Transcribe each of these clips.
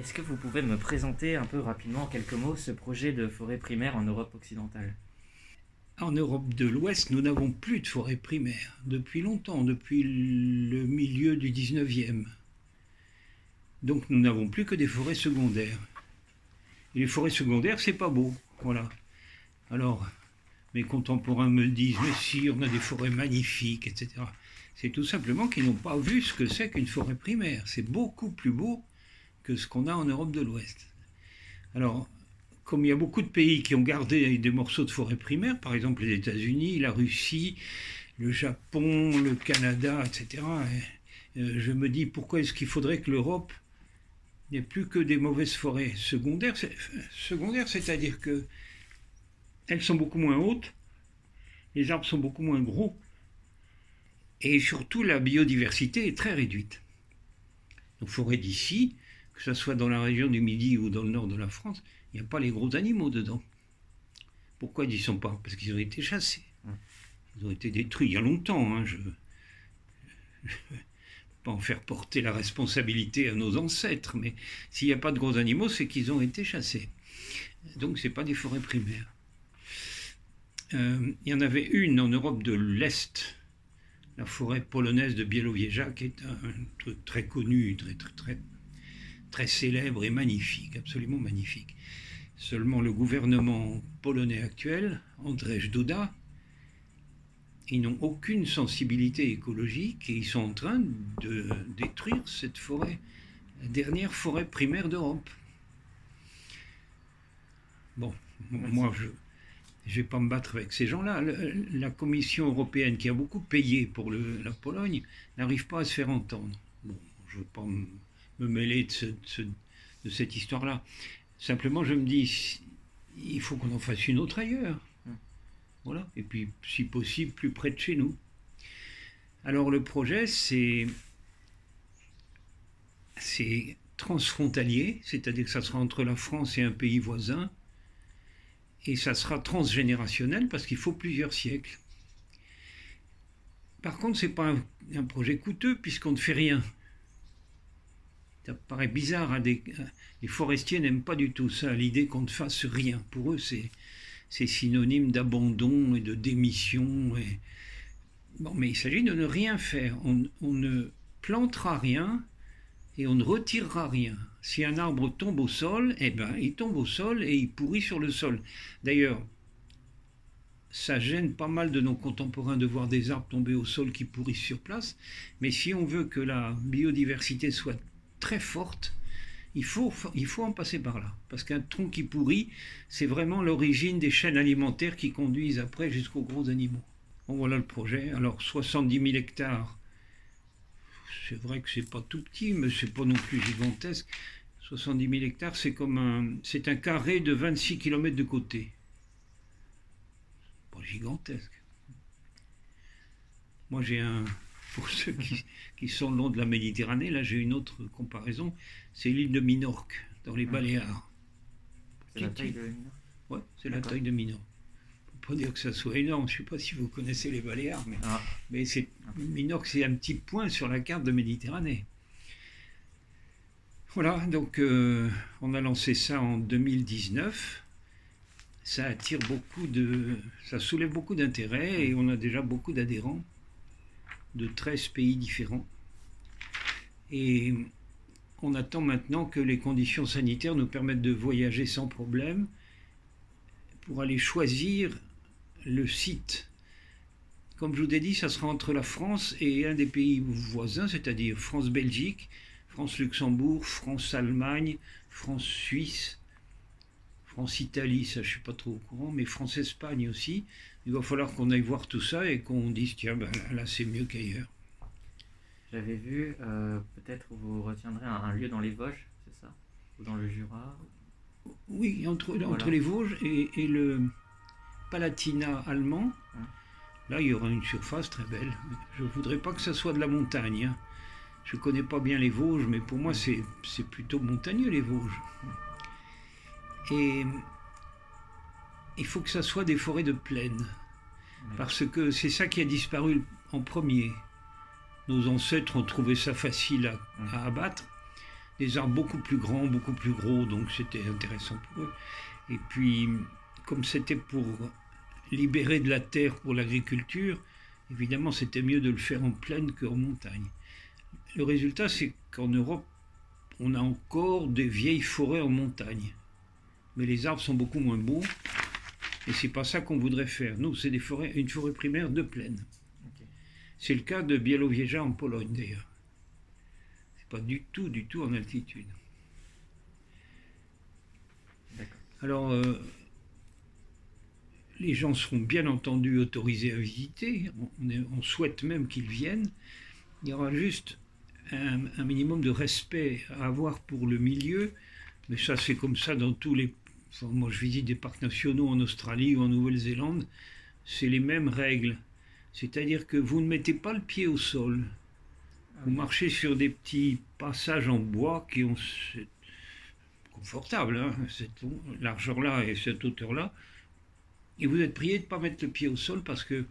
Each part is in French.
Est-ce que vous pouvez me présenter un peu rapidement, en quelques mots, ce projet de forêt primaire en Europe occidentale? En Europe de l'Ouest, nous n'avons plus de forêt primaire depuis longtemps, depuis le milieu du 19e. Donc nous n'avons plus que des forêts secondaires. Et les forêts secondaires, c'est pas beau. Voilà. Alors, mes contemporains me disent, mais si, on a des forêts magnifiques, etc. C'est tout simplement qu'ils n'ont pas vu ce que c'est qu'une forêt primaire. C'est beaucoup plus beau ce qu'on a en Europe de l'Ouest. Alors, comme il y a beaucoup de pays qui ont gardé des morceaux de forêt primaire, par exemple les États-Unis, la Russie, le Japon, le Canada, etc., euh, je me dis pourquoi est-ce qu'il faudrait que l'Europe n'ait plus que des mauvaises forêts secondaires? Secondaires, c'est-à-dire que elles sont beaucoup moins hautes, les arbres sont beaucoup moins gros, et surtout la biodiversité est très réduite. Nos forêts d'ici, que ce soit dans la région du Midi ou dans le nord de la France, il n'y a pas les gros animaux dedans. Pourquoi ils n'y sont pas? Parce qu'ils ont été chassés. Ils ont été détruits il y a longtemps. Hein, je ne peux pas en faire porter la responsabilité à nos ancêtres, mais s'il n'y a pas de gros animaux, c'est qu'ils ont été chassés. Donc ce n'est pas des forêts primaires. Euh, il y en avait une en Europe de l'Est, la forêt polonaise de Bielowieża, qui est un truc très connu, très, très, très très célèbre et magnifique, absolument magnifique. Seulement le gouvernement polonais actuel, Andrzej Duda, ils n'ont aucune sensibilité écologique et ils sont en train de détruire cette forêt, la dernière forêt primaire d'Europe. Bon, moi je ne vais pas me battre avec ces gens-là. La Commission européenne, qui a beaucoup payé pour la Pologne, n'arrive pas à se faire entendre. Bon, je ne veux pas me mêler de, cette histoire-là. Simplement, je me dis, il faut qu'on en fasse une autre ailleurs. Hum. Voilà. Et puis, si possible, plus près de chez nous. Alors, le projet, c'est. C'est transfrontalier, c'est-à-dire que ça sera entre la France et un pays voisin, et ça sera transgénérationnel parce qu'il faut plusieurs siècles. Par contre, ce n'est pas un projet coûteux puisqu'on ne fait rien. Ça paraît bizarre. Hein, les forestiers n'aiment pas du tout ça, l'idée qu'on ne fasse rien. Pour eux, c'est, synonyme d'abandon et de démission. Bon, mais il s'agit de ne rien faire. On, ne plantera rien et on ne retirera rien. Si un arbre tombe au sol, eh ben, il tombe au sol et il pourrit sur le sol. D'ailleurs, ça gêne pas mal de nos contemporains de voir des arbres tomber au sol qui pourrissent sur place. Mais si on veut que la biodiversité soit très forte, il faut, il faut en passer par là. Parce qu'un tronc qui pourrit, c'est vraiment l'origine des chaînes alimentaires qui conduisent après jusqu'aux gros animaux. Bon, voilà le projet. Alors, 70 000 hectares, c'est vrai que c'est pas tout petit, mais c'est pas non plus gigantesque. 70 000 hectares, c'est comme un, c'est un carré de 26 km de côté. Pas gigantesque. Moi, j'ai un, pour ceux qui, sont le long de la Méditerranée, là j'ai une autre comparaison, c'est l'île de Minorque, dans les ah. Baléares. C'est la taille de Minorque Oui, c'est la taille de Minorque. Faut pas dire que ça soit énorme, je ne sais pas si vous connaissez les Baléares, mais, ah. mais c'est, Minorque c'est un petit point sur la carte de Méditerranée. Voilà, donc euh, on a lancé ça en 2019 ça attire beaucoup de. ça soulève beaucoup d'intérêt et on a déjà beaucoup d'adhérents de 13 pays différents. Et on attend maintenant que les conditions sanitaires nous permettent de voyager sans problème pour aller choisir le site. Comme je vous ai dit, ça sera entre la France et un des pays voisins, c'est-à-dire France-Belgique, France-Luxembourg, France-Allemagne, France-Suisse, France-Italie, ça je suis pas trop au courant, mais France-Espagne aussi. Il va falloir qu'on aille voir tout ça et qu'on dise tiens ben, là c'est mieux qu'ailleurs. J'avais vu, euh, peut-être vous retiendrez un, lieu dans les Vosges, c'est ça? Ou dans le Jura? Oui, entre, entre les Vosges et, le Palatinat allemand. Hein? Là, il y aura une surface très belle. Je ne voudrais pas que ça soit de la montagne. Hein. Je ne connais pas bien les Vosges, mais pour moi, c'est plutôt montagneux, les Vosges. Et il faut que ça soit des forêts de plaine. Parce que c'est ça qui a disparu en premier. Nos ancêtres ont trouvé ça facile à, abattre. des arbres beaucoup plus grands, beaucoup plus gros, donc c'était intéressant pour eux. Et puis, comme c'était pour libérer de la terre pour l'agriculture, évidemment, c'était mieux de le faire en plaine qu'en montagne. Le résultat, c'est qu'en Europe, on a encore des vieilles forêts en montagne. Mais les arbres sont beaucoup moins beaux. Et c'est pas ça qu'on voudrait faire. Nous, c'est des forêts, une forêt primaire de plaine. C'est le cas de Białowieża en Pologne d'ailleurs. C'est pas du tout, du tout en altitude. Alors, euh, les gens seront bien entendu autorisés à visiter. On, souhaite même qu'ils viennent. Il y aura juste un, un, minimum de respect à avoir pour le milieu. Mais ça, c'est comme ça dans tous les. Moi, je visite des parcs nationaux en Australie ou en Nouvelle-Zélande. C'est les mêmes règles. C'est-à-dire que vous ne mettez pas le pied au sol. Vous marchez sur des petits passages en bois qui ont confortable, hein, cette largeur-là et cette hauteur-là. Et vous êtes prié de ne pas mettre le pied au sol parce que,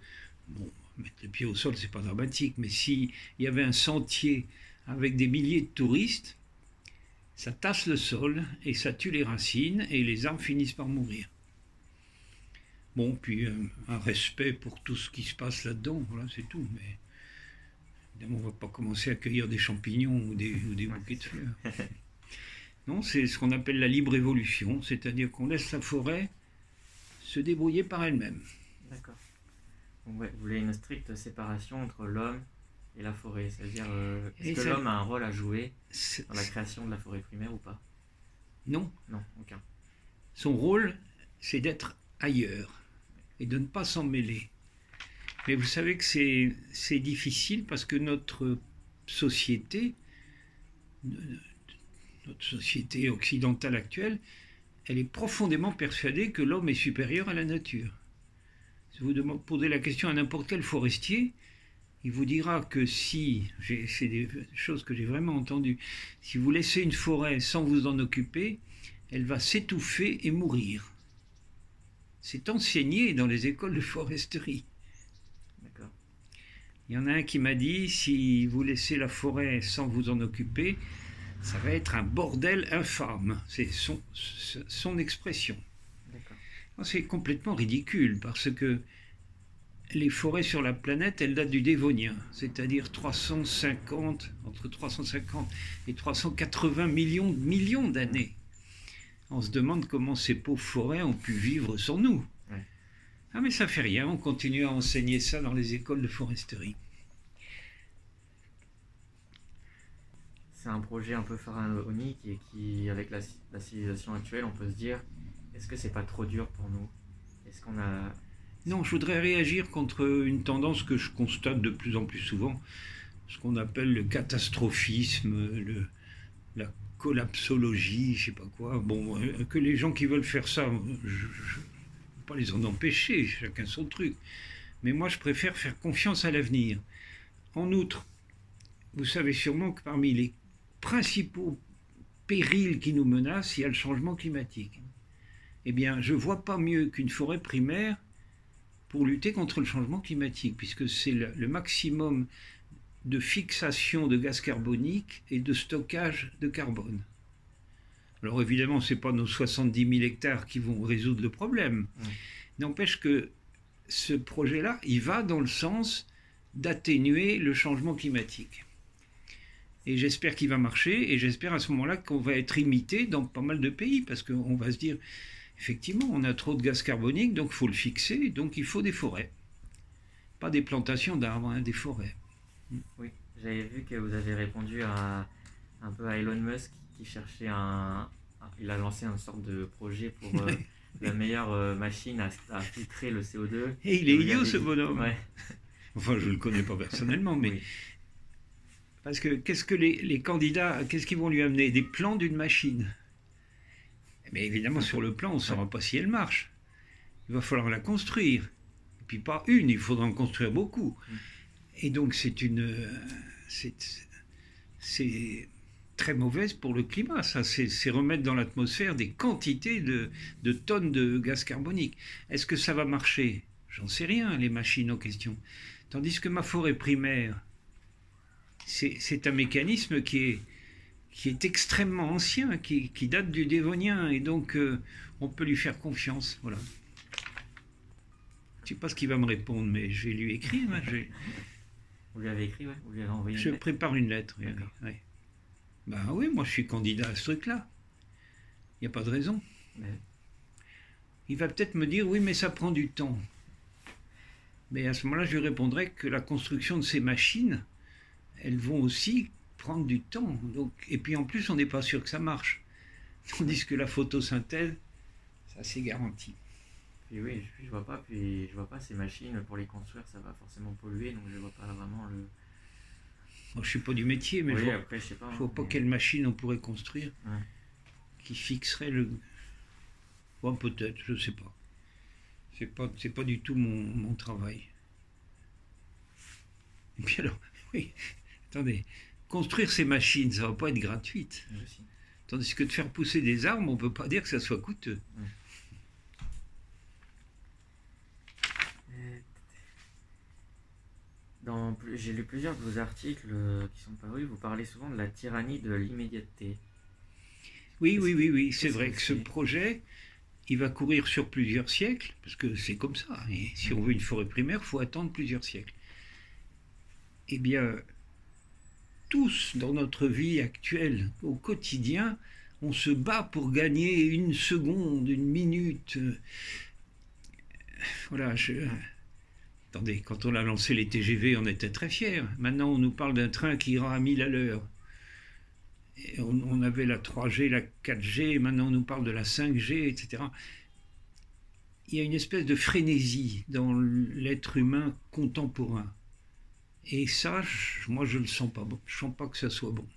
bon, mettre le pied au sol, c'est pas dramatique, mais s'il y avait un sentier avec des milliers de touristes, ça tasse le sol et ça tue les racines et les arbres finissent par mourir. Bon, puis euh, un respect pour tout ce qui se passe là-dedans, voilà, c'est tout. Mais évidemment, on ne va pas commencer à cueillir des champignons ou des, ou des bouquets de fleurs. Non, c'est ce qu'on appelle la libre évolution, c'est-à-dire qu'on laisse la forêt se débrouiller par elle-même. D'accord. vous voulez une stricte séparation entre l'homme et la forêt, c'est-à-dire euh, est-ce que l'homme a un rôle à jouer dans la création de la forêt primaire ou pas? Non. Non, aucun. Son rôle, c'est d'être ailleurs et de ne pas s'en mêler. Mais vous savez que c'est difficile parce que notre société, notre société occidentale actuelle, elle est profondément persuadée que l'homme est supérieur à la nature. Si vous posez la question à n'importe quel forestier, il vous dira que si, c'est des choses que j'ai vraiment entendues, si vous laissez une forêt sans vous en occuper, elle va s'étouffer et mourir. C'est enseigné dans les écoles de foresterie. Il y en a un qui m'a dit, si vous laissez la forêt sans vous en occuper, ça va être un bordel infâme. C'est son, son expression. C'est complètement ridicule parce que les forêts sur la planète, elles datent du Dévonien, c'est-à-dire 350, entre 350 et 380 millions, millions d'années. On se demande comment ces pauvres forêts ont pu vivre sans nous. Ah mais ça fait rien, on continue à enseigner ça dans les écoles de foresterie. c'est un projet un peu pharaonique et qui, avec la, civilisation actuelle, on peut se dire est-ce que c'est pas trop dur pour nous? Est-ce qu'on a. Non, je voudrais réagir contre une tendance que je constate de plus en plus souvent, ce qu'on appelle le catastrophisme, la collapsologie, je sais pas quoi. Bon, euh, que les gens qui veulent faire ça, je ne peux pas les en empêcher, chacun son truc. Mais moi, je préfère faire confiance à l'avenir. En outre, vous savez sûrement que parmi les principaux périls qui nous menacent, il y a le changement climatique. Eh bien, je ne vois pas mieux qu'une forêt primaire pour lutter contre le changement climatique, puisque c'est le, maximum de fixation de gaz carbonique et de stockage de carbone. Alors évidemment, ce n'est pas nos 70 000 hectares qui vont résoudre le problème. N'empêche que ce projet-là, il va dans le sens d'atténuer le changement climatique. Et j'espère qu'il va marcher, et j'espère à ce moment-là qu'on va être imité dans pas mal de pays, parce qu'on va se dire, effectivement, on a trop de gaz carbonique, donc il faut le fixer, donc il faut des forêts. Pas des plantations d'arbres, hein, des forêts. Oui, j'avais vu que vous avez répondu à, un peu à Elon Musk qui cherchait un... Il a lancé une sorte de projet pour euh, la meilleure euh, machine à, filtrer le CO2. Et il est idiot ce bonhomme. Enfin, je ne le connais pas personnellement, mais parce que qu'est-ce que les, candidats, qu'est-ce qu'ils vont lui amener? Des plans d'une machine. Mais évidemment, sur le plan, on ne saura pas si elle marche. Il va falloir la construire. Et puis pas une, il faudra en construire beaucoup. Mm. Et donc c'est une... C'est très mauvaise pour le climat, ça. C'est remettre dans l'atmosphère des quantités de, de tonnes de gaz carbonique. Est-ce que ça va marcher? J'en sais rien, les machines en question. Tandis que ma forêt primaire, c'est un mécanisme qui est, qui est extrêmement ancien, qui, date du Dévonien, et donc euh, on peut lui faire confiance. Voilà. Je ne sais pas ce qu'il va me répondre, mais je vais lui écrire. Hein, Vous lui avez écrit, ouais Vous lui avez envoyé Je prépare une lettre. Oui, Ben oui, moi je suis candidat à ce truc-là. Il n'y a pas de raison. Il va peut-être me dire, oui, mais ça prend du temps. Mais à ce moment-là, je lui répondrai que la construction de ces machines, elles vont aussi prendre du temps. Donc, et puis en plus, on n'est pas sûr que ça marche. Tandis que la photosynthèse, ça c'est garanti. Puis oui, je, vois pas, puis je vois pas ces machines pour les construire, ça va forcément polluer, donc je vois pas vraiment le. Moi, je suis pas du métier, mais je vois, après, sais pas, vois pas quelle machine on pourrait construire qui fixerait le. Bon, peut-être, je sais pas. C'est pas, c'est pas du tout mon, mon travail. Et puis alors, oui, attendez, construire ces machines, ça va pas être gratuite. Tandis que de faire pousser des arbres, on peut pas dire que ça soit coûteux. J'ai lu plusieurs de vos articles euh, qui sont parus. Vous parlez souvent de la tyrannie de l'immédiateté. Oui, oui, oui, oui. C'est vrai que ce projet, il va courir sur plusieurs siècles, parce que c'est comme ça. Et si on veut une forêt primaire, il faut attendre plusieurs siècles. Eh bien, tous dans notre vie actuelle, au quotidien, on se bat pour gagner une seconde, une minute. Voilà. Attendez, quand on a lancé les TGV, on était très fiers. Maintenant, on nous parle d'un train qui ira à 1000 à l'heure on, avait la 3G, la 4G, maintenant on nous parle de la 5G, etc. Il y a une espèce de frénésie dans l'être humain contemporain. Et ça, moi je ne le sens pas bon. Je ne sens pas que ça soit bon.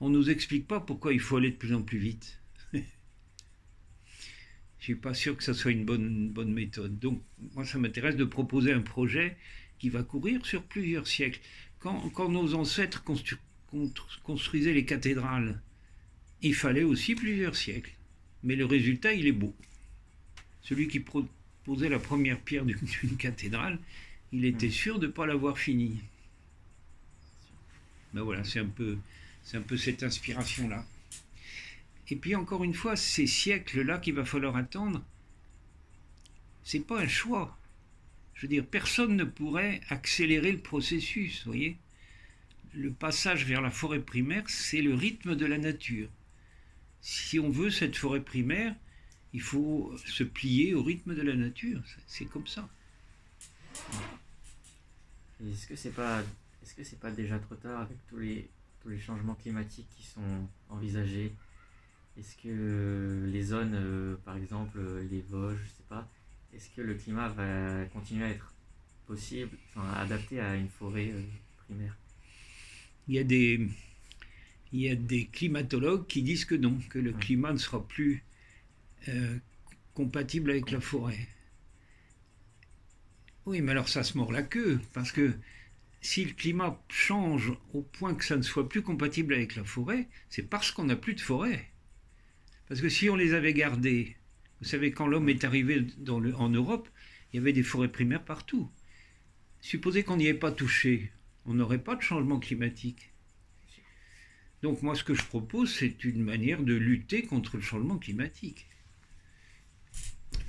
On ne nous explique pas pourquoi il faut aller de plus en plus vite. je ne suis pas sûr que ça soit une bonne, bonne méthode. Donc, moi, ça m'intéresse de proposer un projet qui va courir sur plusieurs siècles. Quand, nos ancêtres construisait les cathédrales, il fallait aussi plusieurs siècles. Mais le résultat, il est beau. Celui qui posait la première pierre d'une cathédrale, il était hmm. sûr de ne pas l'avoir fini. Ben voilà, c'est un peu, c'est un peu cette inspiration-là. Et puis encore une fois, ces siècles-là qu'il va falloir attendre, c'est pas un choix. Je veux dire, personne ne pourrait accélérer le processus, vous voyez le passage vers la forêt primaire, c'est le rythme de la nature. Si on veut cette forêt primaire, il faut se plier au rythme de la nature. C'est comme ça. Est-ce que c'est pas, est-ce que c'est pas déjà trop tard avec tous les tous les changements climatiques qui sont envisagés? Est-ce que les zones, euh, par exemple les Vosges, je sais pas, est-ce que le climat va continuer à être possible, enfin adapté à une forêt euh, primaire? Il y a des, il y a des climatologues qui disent que non, que le climat ne sera plus euh, compatible avec la forêt. Oui, mais alors ça se mord la queue, parce que si le climat change au point que ça ne soit plus compatible avec la forêt, c'est parce qu'on n'a plus de forêt. Parce que si on les avait gardées, vous savez, quand l'homme est arrivé en Europe, il y avait des forêts primaires partout. Supposez qu'on n'y ait pas touché, on n'aurait pas de changement climatique. Donc moi ce que je propose, c'est une manière de lutter contre le changement climatique.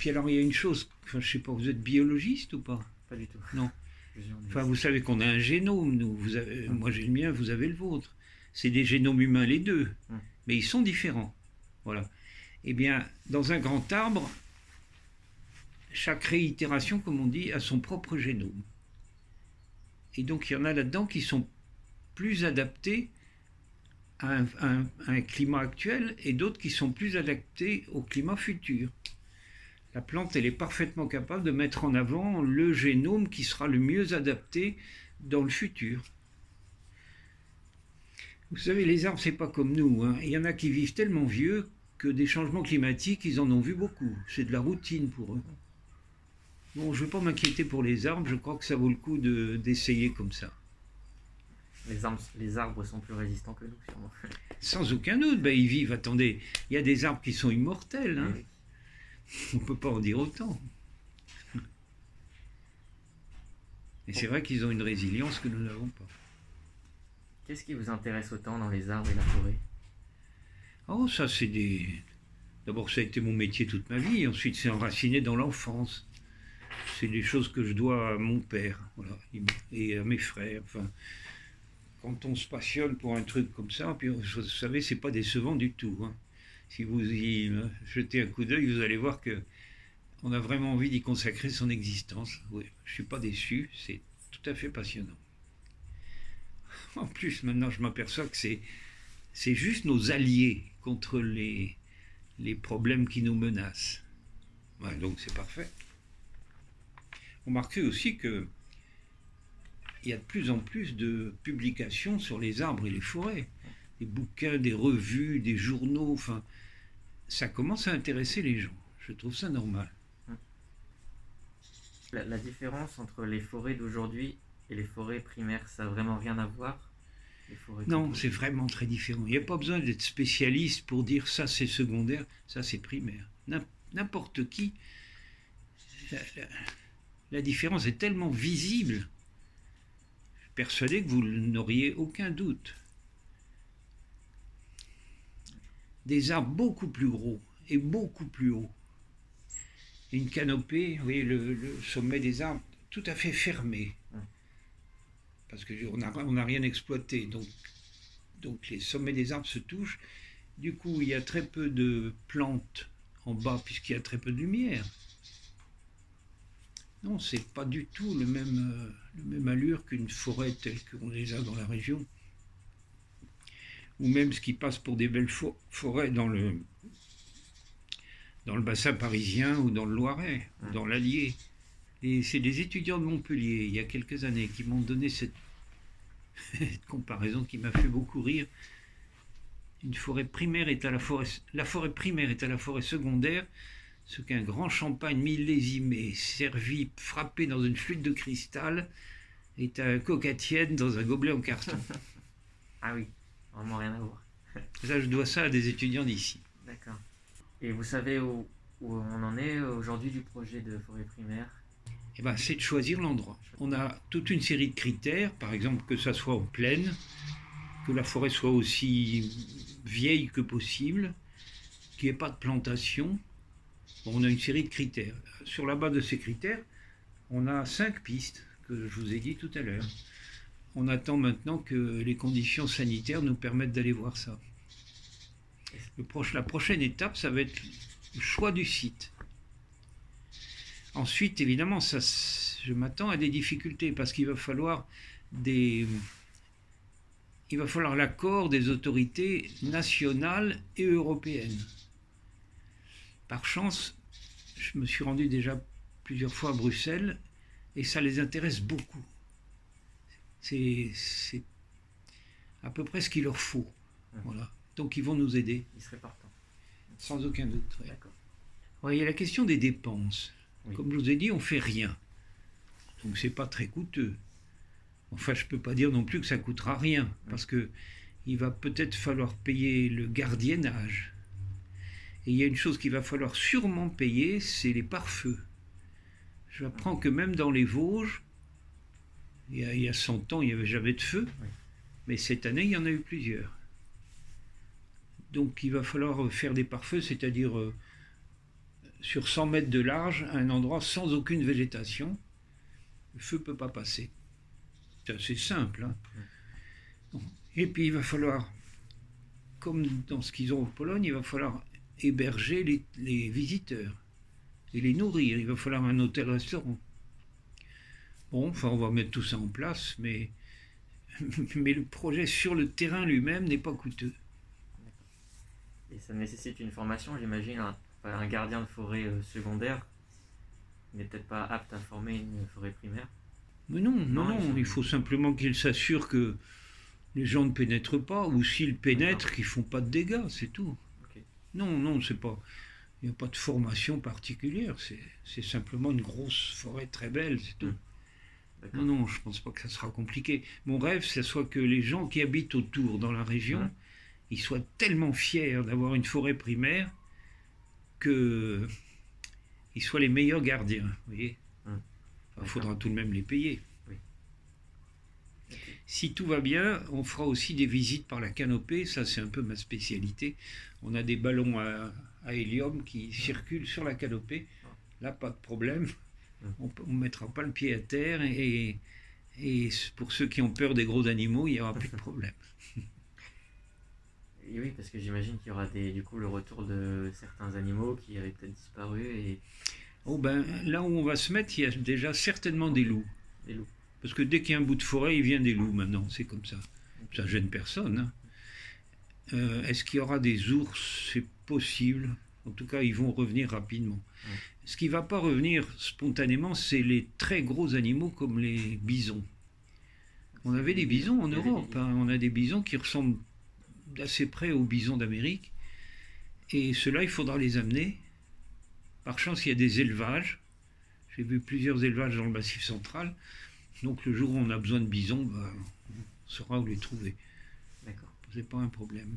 Puis alors il y a une chose, enfin, je sais pas, vous êtes biologiste ou pas? Pas du tout. Non. Enfin vous savez qu'on a un génome, nous. Vous avez, Moi j'ai le mien, vous avez le vôtre. C'est des génomes humains les deux, mais ils sont différents. Voilà. Eh bien, dans un grand arbre, chaque réitération, comme on dit, a son propre génome. Et donc il y en a là-dedans qui sont plus adaptés à un, climat actuel et d'autres qui sont plus adaptés au climat futur. La plante, elle est parfaitement capable de mettre en avant le génome qui sera le mieux adapté dans le futur. Vous savez, les arbres, c'est pas comme nous. Hein. Il y en a qui vivent tellement vieux que des changements climatiques, ils en ont vu beaucoup. C'est de la routine pour eux. Bon, je ne vais pas m'inquiéter pour les arbres, je crois que ça vaut le coup d'essayer comme ça. Les arbres, les arbres sont plus résistants que nous, sûrement. Sans aucun doute, ben, ils vivent. Attendez, il y a des arbres qui sont immortels. Hein. On ne peut pas en dire autant. Et c'est vrai qu'ils ont une résilience que nous n'avons pas. Qu'est-ce qui vous intéresse autant dans les arbres et la forêt? Oh, ça, c'est des. D'abord, ça a été mon métier toute ma vie. Ensuite, c'est enraciné dans l'enfance. C'est des choses que je dois à mon père voilà, et à mes frères. Enfin, quand on se passionne pour un truc comme ça, puis vous savez, c'est pas décevant du tout. hein. Si vous y jetez un coup d'œil, vous allez voir que on a vraiment envie d'y consacrer son existence. Je suis pas déçu, c'est tout à fait passionnant. En plus, maintenant, je m'aperçois que c'est c'est juste nos alliés contre les, les problèmes qui nous menacent. Donc c'est parfait. Remarquez aussi que il y a de plus en plus de publications sur les arbres et les forêts. Des bouquins, des revues, des journaux, enfin, ça commence à intéresser les gens. Je trouve ça normal. la, la différence entre les forêts d'aujourd'hui et les forêts primaires, ça n'a vraiment rien à voir? Non, c'est vraiment très différent. Il n'y a pas besoin d'être spécialiste pour dire ça c'est secondaire, ça c'est primaire. N'im- N'importe qui, la, la- la différence est tellement visible, je suis persuadé que vous n'auriez aucun doute. Des arbres beaucoup plus gros et beaucoup plus hauts. Une canopée, vous voyez, le, le sommet des arbres tout à fait fermé parce qu'on n'a on n'a rien exploité. Donc, donc les sommets des arbres se touchent. Du coup, il y a très peu de plantes en bas puisqu'il y a très peu de lumière. Non, c'est pas du tout le même, euh, le même allure qu'une forêt telle qu'on les a dans la région. Ou même ce qui passe pour des belles fo- forêts dans le, dans le bassin parisien ou dans le Loiret, ou dans l'Allier. Et c'est des étudiants de Montpellier, il y a quelques années, qui m'ont donné cette, cette comparaison qui m'a fait beaucoup rire. Une forêt primaire est à la forêt, la forêt primaire est à la forêt secondaire, ce qu'un grand champagne millésimé, servi, frappé dans une flûte de cristal, est à un coca tiède dans un gobelet en carton. Ah oui, vraiment rien à voir. Ça, je dois ça à des étudiants d'ici. D'accord. Et vous savez où, où on en est aujourd'hui du projet de forêt primaire? Eh ben, c'est de choisir l'endroit. On a toute une série de critères, par exemple que ça soit en plaine, que la forêt soit aussi vieille que possible, qu'il n'y ait pas de plantation. Bon, on a une série de critères. Sur la base de ces critères, on a cinq pistes que je vous ai dit tout à l'heure. On attend maintenant que les conditions sanitaires nous permettent d'aller voir ça. La prochaine étape, ça va être le choix du site. Ensuite, évidemment, ça, je m'attends à des difficultés parce qu'il va falloir des, il va falloir l'accord des autorités nationales et européennes. Par chance, je me suis rendu déjà plusieurs fois à Bruxelles et ça les intéresse beaucoup. C'est c'est à peu près ce qu'il leur faut. Voilà. Donc ils vont nous aider, Il serait partant. sans aucun doute. ouais. D'accord. Ouais, il y a la question des dépenses. Oui. Comme je vous ai dit, on fait rien. Donc c'est pas très coûteux. Enfin, je peux pas dire non plus que ça coûtera rien, parce que il va peut-être falloir payer le gardiennage. Et il y a une chose qu'il va falloir sûrement payer, c'est les pare-feux. J'apprends que même dans les Vosges, il y a, il y a 100 ans, il n'y avait jamais de feu, Oui. mais cette année, il y en a eu plusieurs. Donc il va falloir faire des pare-feux, c'est-à-dire euh, sur 100 mètres de large, à un endroit sans aucune végétation. Le feu ne peut pas passer. C'est assez simple. hein. Bon. Et puis il va falloir, comme dans ce qu'ils ont en Pologne, il va falloir héberger les, les visiteurs et les nourrir. Il va falloir un hôtel-restaurant. Bon, enfin, on va mettre tout ça en place, mais, mais le projet sur le terrain lui-même n'est pas coûteux. Et ça nécessite une formation, j'imagine. Un, gardien de forêt euh, secondaire n'est peut-être pas apte à former une forêt primaire. Mais non, non, Non, non, il faut- simplement qu'il s'assure que les gens ne pénètrent pas, ou s'ils pénètrent, qu'ils font pas de dégâts, c'est tout. Non, non, c'est pas. Il n'y a pas de formation particulière, c'est simplement une grosse forêt très belle, c'est tout. Mm. Non, non, je pense pas que ça sera compliqué. Mon rêve, c'est soit que les gens qui habitent autour dans la région, Ouais. ils soient tellement fiers d'avoir une forêt primaire que ils soient les meilleurs gardiens. Vous voyez, il faudra tout de même les payer. Si tout va bien, on fera aussi des visites par la canopée. Ça, c'est un peu ma spécialité. On a des ballons à, hélium qui circulent sur la canopée. Là, pas de problème. On ne mettra pas le pied à terre. Et, et pour ceux qui ont peur des gros animaux, il n'y aura plus de problème. oui, parce que j'imagine qu'il y aura des, du coup le retour de certains animaux qui avaient peut-être disparu. Et... Oh ben, là où on va se mettre, il y a déjà certainement des loups. Des loups. Parce que dès qu'il y a un bout de forêt, il vient des loups maintenant, c'est comme ça. Ça gêne personne. Hein. Euh, est-ce qu'il y aura des ours? C'est possible. En tout cas, ils vont revenir rapidement. Ce qui ne va pas revenir spontanément, c'est les très gros animaux comme les bisons. On avait des bisons en Europe. Hein. On a des bisons qui ressemblent d'assez près aux bisons d'Amérique. Et ceux-là, il faudra les amener. Par chance, il y a des élevages. J'ai vu plusieurs élevages dans le massif central. Donc le jour où on a besoin de bisons, bah, on saura où les trouver. D'accord. C'est pas un problème.